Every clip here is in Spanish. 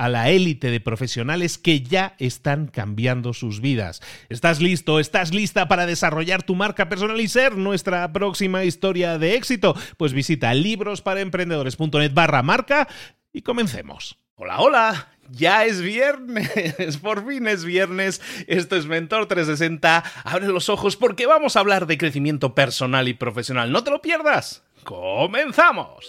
a la élite de profesionales que ya están cambiando sus vidas. ¿Estás listo? ¿Estás lista para desarrollar tu marca personal y ser nuestra próxima historia de éxito? Pues visita librosparaemprendedores.net barra marca y comencemos. Hola, hola. Ya es viernes, por fin es viernes. Esto es Mentor 360. Abre los ojos porque vamos a hablar de crecimiento personal y profesional. No te lo pierdas. ¡Comenzamos!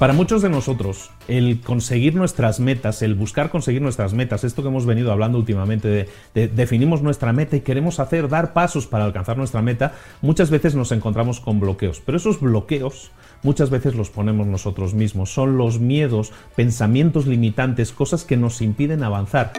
Para muchos de nosotros, el conseguir nuestras metas, el buscar conseguir nuestras metas, esto que hemos venido hablando últimamente, de, definimos nuestra meta y queremos hacer, dar pasos para alcanzar nuestra meta, muchas veces nos encontramos con bloqueos. Pero esos bloqueos muchas veces los ponemos nosotros mismos. Son los miedos, pensamientos limitantes, cosas que nos impiden avanzar.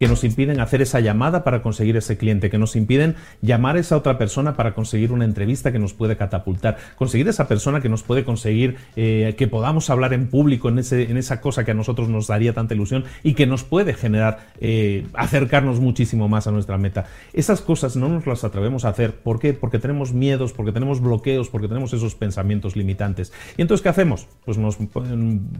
Que nos impiden hacer esa llamada para conseguir ese cliente, que nos impiden llamar a esa otra persona para conseguir una entrevista que nos puede catapultar, conseguir esa persona que nos puede conseguir eh, que podamos hablar en público en, ese, en esa cosa que a nosotros nos daría tanta ilusión y que nos puede generar eh, acercarnos muchísimo más a nuestra meta. Esas cosas no nos las atrevemos a hacer. ¿Por qué? Porque tenemos miedos, porque tenemos bloqueos, porque tenemos esos pensamientos limitantes. ¿Y entonces qué hacemos? Pues nos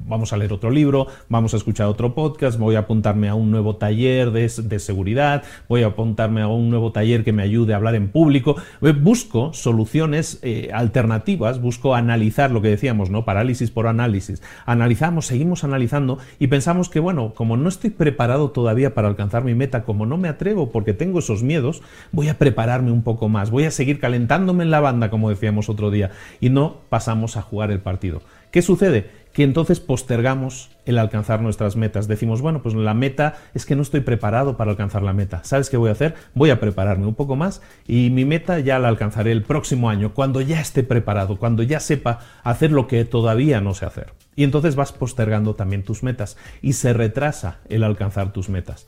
vamos a leer otro libro, vamos a escuchar otro podcast, voy a apuntarme a un nuevo taller de, seguridad, voy a apuntarme a un nuevo taller que me ayude a hablar en público. Eh, busco soluciones eh, alternativas, busco analizar lo que decíamos, ¿no? Parálisis por análisis. Analizamos, seguimos analizando y pensamos que, bueno, como no estoy preparado todavía para alcanzar mi meta, como no me atrevo porque tengo esos miedos, voy a prepararme un poco más, voy a seguir calentándome en la banda, como decíamos otro día, y no pasamos a jugar el partido. ¿Qué sucede? que entonces postergamos el alcanzar nuestras metas. Decimos, bueno, pues la meta es que no estoy preparado para alcanzar la meta. ¿Sabes qué voy a hacer? Voy a prepararme un poco más y mi meta ya la alcanzaré el próximo año, cuando ya esté preparado, cuando ya sepa hacer lo que todavía no sé hacer. Y entonces vas postergando también tus metas y se retrasa el alcanzar tus metas.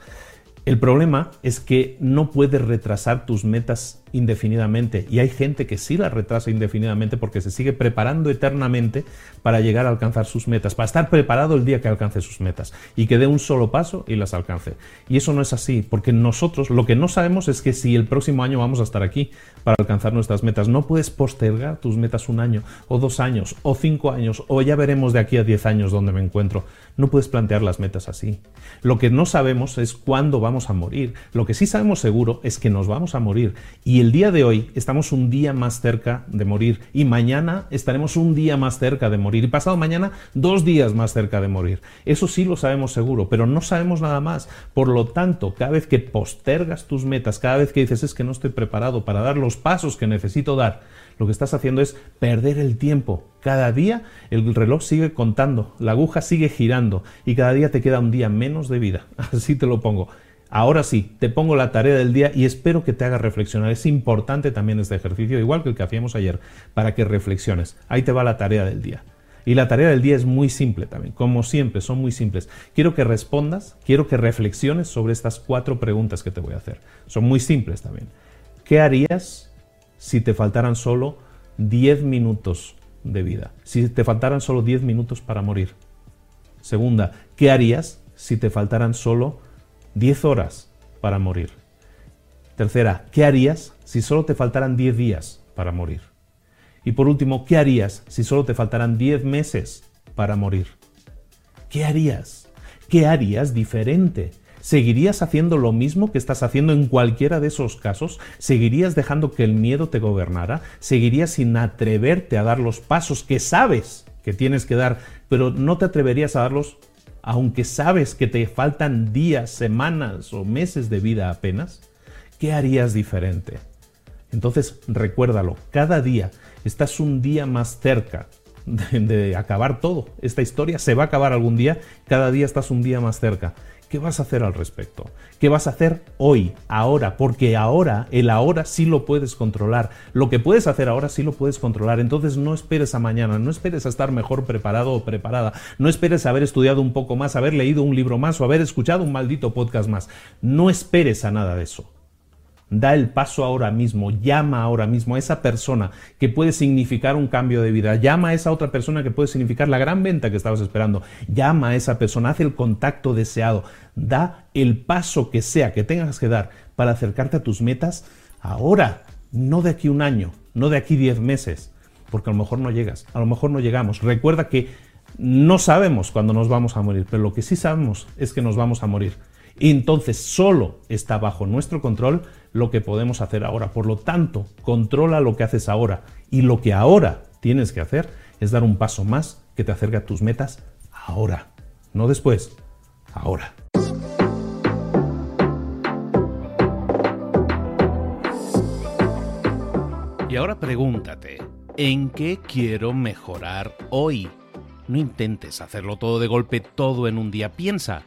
El problema es que no puedes retrasar tus metas indefinidamente y hay gente que sí las retrasa indefinidamente porque se sigue preparando eternamente para llegar a alcanzar sus metas, para estar preparado el día que alcance sus metas y que dé un solo paso y las alcance. Y eso no es así, porque nosotros lo que no sabemos es que si el próximo año vamos a estar aquí para alcanzar nuestras metas, no puedes postergar tus metas un año o dos años o cinco años o ya veremos de aquí a diez años dónde me encuentro. No puedes plantear las metas así. Lo que no sabemos es cuándo vamos a morir. Lo que sí sabemos seguro es que nos vamos a morir y el día de hoy estamos un día más cerca de morir y mañana estaremos un día más cerca de morir y pasado mañana dos días más cerca de morir. Eso sí lo sabemos seguro, pero no sabemos nada más. Por lo tanto, cada vez que postergas tus metas, cada vez que dices es que no estoy preparado para dar los pasos que necesito dar, lo que estás haciendo es perder el tiempo. Cada día el reloj sigue contando, la aguja sigue girando y cada día te queda un día menos de vida. Así te lo pongo. Ahora sí, te pongo la tarea del día y espero que te haga reflexionar. Es importante también este ejercicio, igual que el que hacíamos ayer, para que reflexiones. Ahí te va la tarea del día. Y la tarea del día es muy simple también, como siempre, son muy simples. Quiero que respondas, quiero que reflexiones sobre estas cuatro preguntas que te voy a hacer. Son muy simples también. ¿Qué harías si te faltaran solo 10 minutos de vida? Si te faltaran solo 10 minutos para morir. Segunda, ¿qué harías si te faltaran solo 10 horas para morir. Tercera, ¿qué harías si solo te faltaran 10 días para morir? Y por último, ¿qué harías si solo te faltaran 10 meses para morir? ¿Qué harías? ¿Qué harías diferente? ¿Seguirías haciendo lo mismo que estás haciendo en cualquiera de esos casos? ¿Seguirías dejando que el miedo te gobernara? ¿Seguirías sin atreverte a dar los pasos que sabes que tienes que dar, pero no te atreverías a darlos aunque sabes que te faltan días, semanas o meses de vida apenas, ¿qué harías diferente? Entonces recuérdalo, cada día estás un día más cerca de, acabar todo. Esta historia se va a acabar algún día, cada día estás un día más cerca. ¿Qué vas a hacer al respecto? ¿Qué vas a hacer hoy, ahora? Porque ahora, el ahora sí lo puedes controlar. Lo que puedes hacer ahora sí lo puedes controlar. Entonces no esperes a mañana, no esperes a estar mejor preparado o preparada. No esperes a haber estudiado un poco más, haber leído un libro más o haber escuchado un maldito podcast más. No esperes a nada de eso. Da el paso ahora mismo, llama ahora mismo a esa persona que puede significar un cambio de vida, llama a esa otra persona que puede significar la gran venta que estabas esperando, llama a esa persona, haz el contacto deseado, da el paso que sea que tengas que dar para acercarte a tus metas ahora, no de aquí un año, no de aquí diez meses, porque a lo mejor no llegas, a lo mejor no llegamos. Recuerda que no sabemos cuándo nos vamos a morir, pero lo que sí sabemos es que nos vamos a morir. Entonces solo está bajo nuestro control lo que podemos hacer ahora. Por lo tanto, controla lo que haces ahora. Y lo que ahora tienes que hacer es dar un paso más que te acerque a tus metas ahora. No después, ahora. Y ahora pregúntate, ¿en qué quiero mejorar hoy? No intentes hacerlo todo de golpe, todo en un día. Piensa,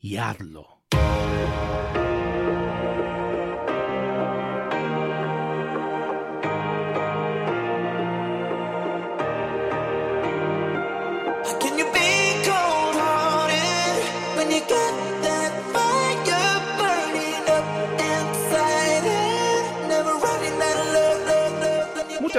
y hazlo.